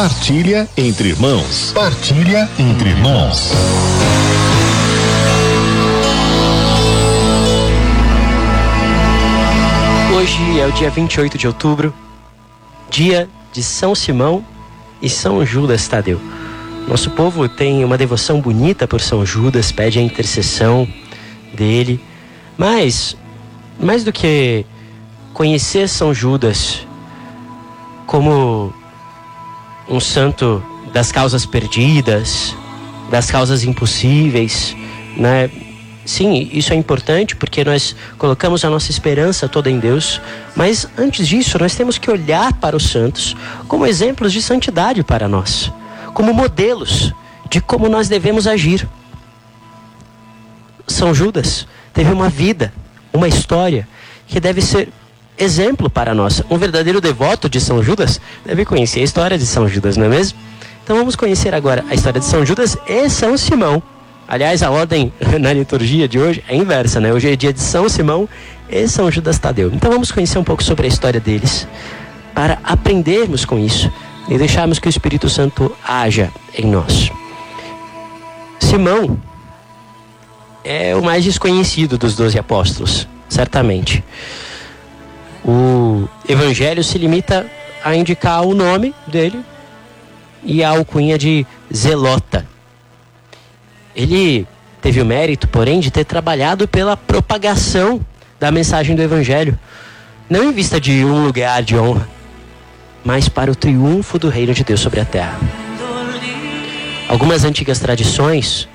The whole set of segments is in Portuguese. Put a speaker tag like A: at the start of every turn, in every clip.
A: Partilha entre irmãos. Partilha entre irmãos.
B: Hoje é o dia 28 de outubro, dia de São Simão e São Judas Tadeu. Nosso povo tem uma devoção bonita por São Judas, pede a intercessão dele, mas mais do que conhecer São Judas como um santo das causas perdidas, das causas impossíveis, né? Sim, isso é importante porque nós colocamos a nossa esperança toda em Deus, mas antes disso, nós temos que olhar para os santos como exemplos de santidade para nós, como modelos de como nós devemos agir. São Judas teve uma vida, uma história que deve ser exemplo para nós. Um verdadeiro devoto de São Judas deve conhecer a história de São Judas, não é mesmo? Então vamos conhecer agora a história de São Judas e São Simão. Aliás, a ordem na liturgia de hoje é inversa, né? Hoje é dia de São Simão e São Judas Tadeu. Então vamos conhecer um pouco sobre a história deles, para aprendermos com isso e deixarmos que o Espírito Santo haja em nós. Simão é o mais desconhecido dos doze apóstolos, certamente. O evangelho se limita a indicar o nome dele e a alcunha de Zelota ele teve o mérito, porém, de ter trabalhado pela propagação da mensagem do Evangelho, não em vista de um lugar de honra, mas para o triunfo do reino de Deus sobre a terra. Algumas antigas tradições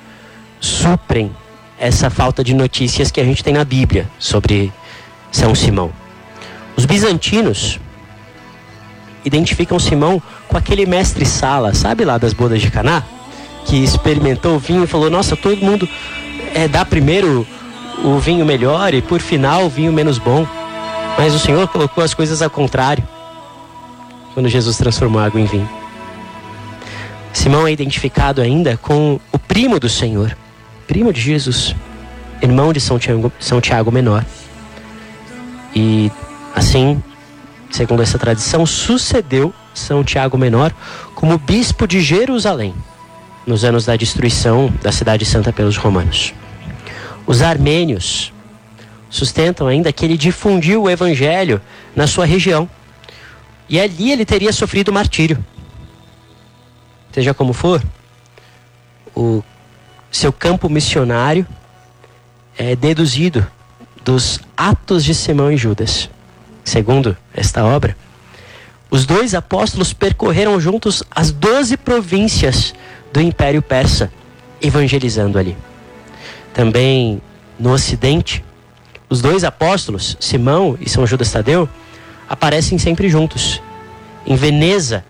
B: suprem essa falta de notícias que a gente tem na Bíblia sobre São Simão. Os bizantinos identificam Simão com aquele mestre Sala, sabe lá das bodas de Caná? que experimentou o vinho falou: Nossa, todo mundo é, dá primeiro o vinho melhor e por final o vinho menos bom. Mas o Senhor colocou as coisas ao contrário quando Jesus transformou a água em vinho. Simão é identificado ainda com o primo do Senhor, primo de Jesus, irmão de São Tiago, São Tiago Menor. E assim, segundo essa tradição, sucedeu São Tiago Menor como bispo de Jerusalém nos anos da destruição da cidade santa pelos romanos. Os armênios sustentam ainda que ele difundiu o evangelho na sua região. E ali ele teria sofrido martírio. Seja como for, o seu campo missionário é deduzido dos Atos de Simão e Judas. Segundo esta obra, os dois apóstolos percorreram juntos as doze províncias do Império Persa, evangelizando ali. Também no Ocidente, os dois apóstolos, Simão e São Judas Tadeu, aparecem sempre juntos. Em Veneza,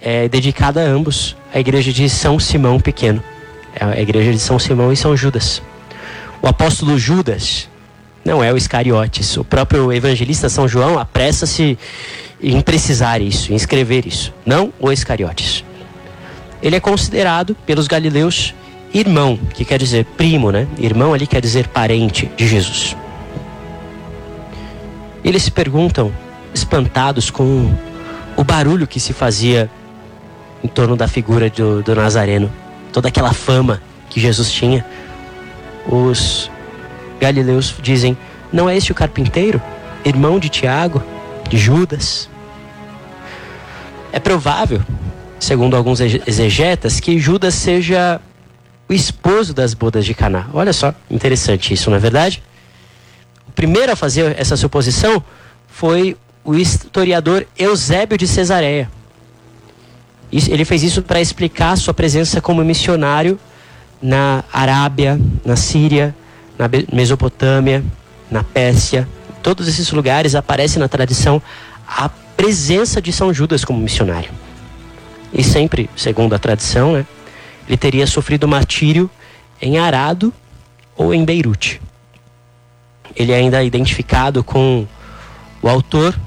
B: é dedicada a ambos a igreja de São Simão Pequeno, é a igreja de São Simão e São Judas. O apóstolo Judas não é o Iscariotes. O próprio evangelista São João apressa-se em precisar isso, em escrever isso. Não o Iscariotes ele é considerado pelos galileus irmão, que quer dizer primo, né? Irmão ali quer dizer parente de Jesus. Eles se perguntam, espantados com o barulho que se fazia em torno da figura do, do Nazareno, toda aquela fama que Jesus tinha. Os galileus dizem: Não é este o carpinteiro, irmão de Tiago, de Judas? É provável segundo alguns exegetas, que Judas seja o esposo das bodas de Caná. Olha só, interessante isso, não é verdade? O primeiro a fazer essa suposição foi o historiador Eusébio de Cesareia. Ele fez isso para explicar sua presença como missionário na Arábia, na Síria, na Mesopotâmia, na Pérsia. Todos esses lugares aparece na tradição a presença de São Judas como missionário e sempre, segundo a tradição, né, ele teria sofrido martírio em Arado ou em Beirute. Ele é ainda é identificado com o autor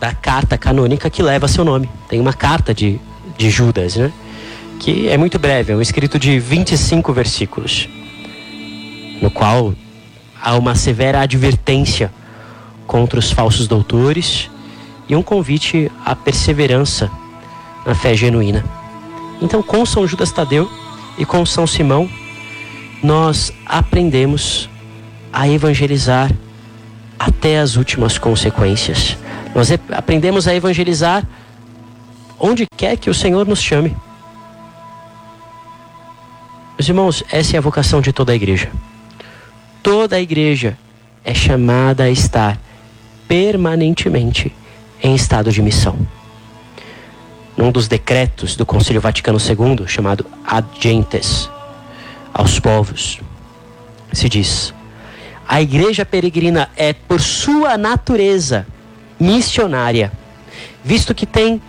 B: da carta canônica que leva seu nome. Tem uma carta de, de Judas, né? que é muito breve, é um escrito de 25 versículos, no qual há uma severa advertência contra os falsos doutores e um convite à perseverança na fé genuína. Então, com São Judas Tadeu e com São Simão, nós aprendemos a evangelizar até as últimas consequências. Nós aprendemos a evangelizar onde quer que o Senhor nos chame. Meus irmãos, essa é a vocação de toda a igreja. Toda a igreja é chamada a estar permanentemente em estado de missão. Num dos decretos do Concílio Vaticano II, chamado Ad Gentes, aos povos, se diz: a igreja peregrina é, por sua natureza, missionária, visto que tem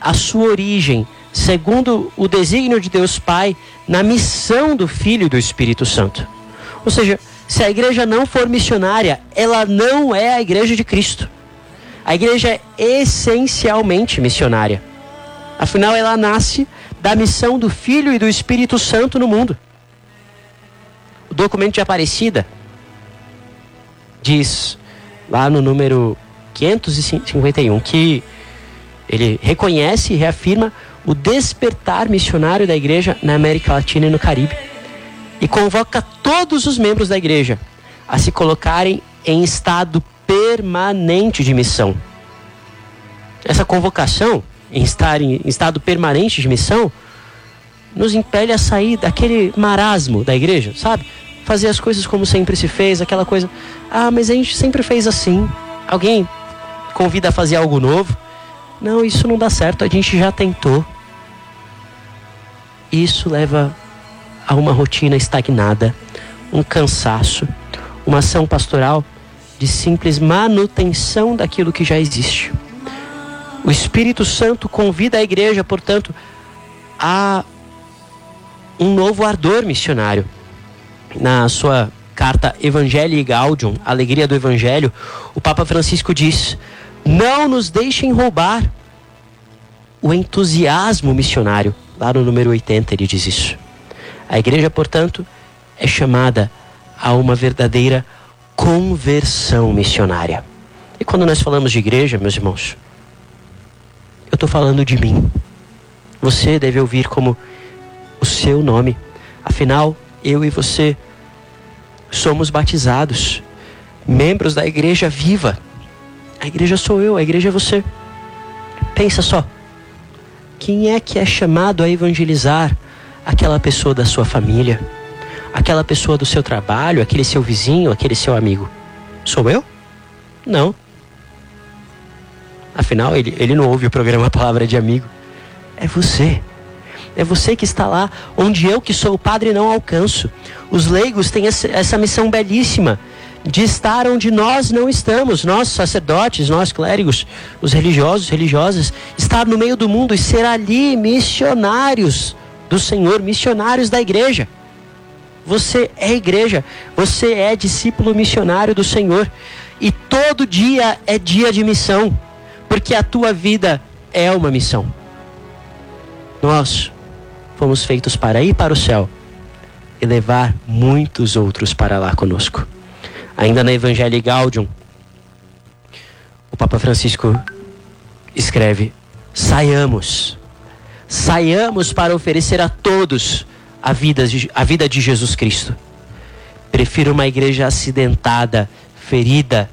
B: a sua origem, segundo o desígnio de Deus Pai, na missão do Filho e do Espírito Santo. Ou seja, se a igreja não for missionária, ela não é a igreja de Cristo. A igreja é essencialmente missionária. Afinal, ela nasce da missão do Filho e do Espírito Santo no mundo. O documento de Aparecida diz lá no número 551 que ele reconhece e reafirma o despertar missionário da igreja na América Latina e no Caribe e convoca todos os membros da igreja a se colocarem em estado permanente de missão. Essa convocação em estar em estado permanente de missão nos impele a sair daquele marasmo da igreja, sabe? Fazer as coisas como sempre se fez, aquela coisa. Ah, mas a gente sempre fez assim. Alguém convida a fazer algo novo. Não, isso não dá certo, a gente já tentou. Isso leva a uma rotina estagnada, um cansaço, uma ação pastoral de simples manutenção daquilo que já existe. O Espírito Santo convida a igreja, portanto, a um novo ardor missionário. Na sua carta Evangelii Gaudium, Alegria do Evangelho, o Papa Francisco diz: não nos deixem roubar o entusiasmo missionário. Lá no número 80 ele diz isso. A igreja, portanto, é chamada a uma verdadeira conversão missionária. E quando nós falamos de igreja, meus irmãos, eu estou falando de mim. Você deve ouvir como o seu nome. Afinal, eu e você somos batizados, membros da igreja viva. A igreja sou eu, a igreja é você. Pensa só. Quem é que é chamado a evangelizar aquela pessoa da sua família? Aquela pessoa do seu trabalho, aquele seu vizinho, aquele seu amigo? Sou eu? Não. Afinal, ele, ele não ouve o programa Palavra de Amigo. É você. É você que está lá onde eu, que sou o padre, não alcanço. Os leigos têm essa missão belíssima de estar onde nós não estamos, nós sacerdotes, nós clérigos, os religiosos, religiosas, estar no meio do mundo e ser ali missionários do Senhor, missionários da igreja. Você é igreja, você é discípulo missionário do Senhor e todo dia é dia de missão, porque a tua vida é uma missão. Nós fomos feitos para ir para o céu e levar muitos outros para lá conosco. Ainda na Evangelii Gaudium, o Papa Francisco escreve: saiamos, saiamos para oferecer a todos a vida, de, a vida de Jesus Cristo. Prefiro uma igreja acidentada, ferida,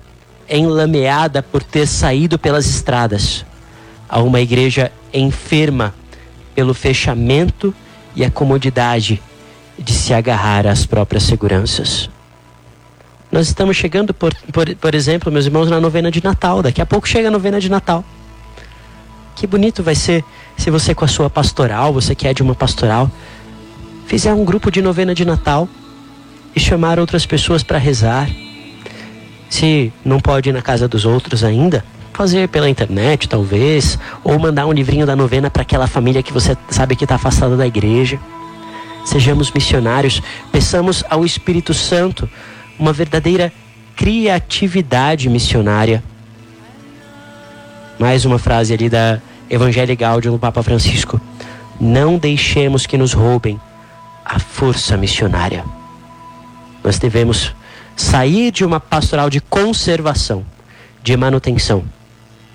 B: enlameada por ter saído pelas estradas, a uma igreja enferma pelo fechamento e a comodidade de se agarrar às próprias seguranças. Nós estamos chegando, por, por, por exemplo, meus irmãos, na novena de Natal. Daqui a pouco chega a novena de Natal. Que bonito vai ser se você, com a sua pastoral, você que é de uma pastoral, fizer um grupo de novena de Natal e chamar outras pessoas para rezar. Se não pode ir na casa dos outros ainda, fazer pela internet, talvez, ou mandar um livrinho da novena para aquela família que você sabe que está afastada da igreja. Sejamos missionários, peçamos ao Espírito Santo uma verdadeira criatividade missionária. Mais uma frase ali da Evangelii Gaudium do Papa Francisco. Não deixemos que nos roubem a força missionária. Nós devemos sair de uma pastoral de conservação, de manutenção,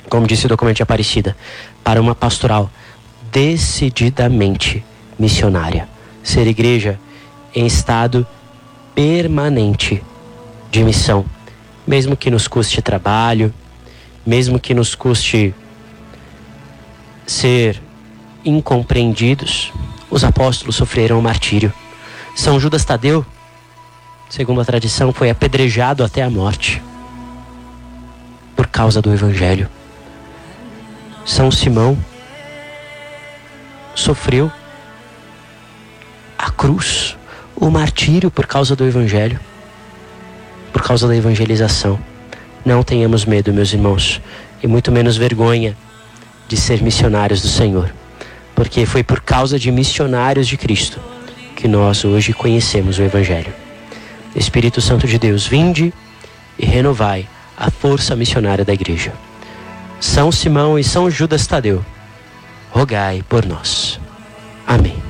B: como disse o documento de Aparecida, para uma pastoral decididamente missionária. Ser igreja em estado permanente de missão, mesmo que nos custe trabalho, mesmo que nos custe ser incompreendidos, os apóstolos sofreram o martírio. São Judas Tadeu, segundo a tradição, foi apedrejado até a morte por causa do evangelho. São Simão sofreu a cruz, o martírio por causa do evangelho, por causa da evangelização. Não tenhamos medo, meus irmãos, e muito menos vergonha de ser missionários do Senhor, porque foi por causa de missionários de Cristo que nós hoje conhecemos o Evangelho. Espírito Santo de Deus, vinde e renovai a força missionária da Igreja. São Simão e São Judas Tadeu, rogai por nós. Amém.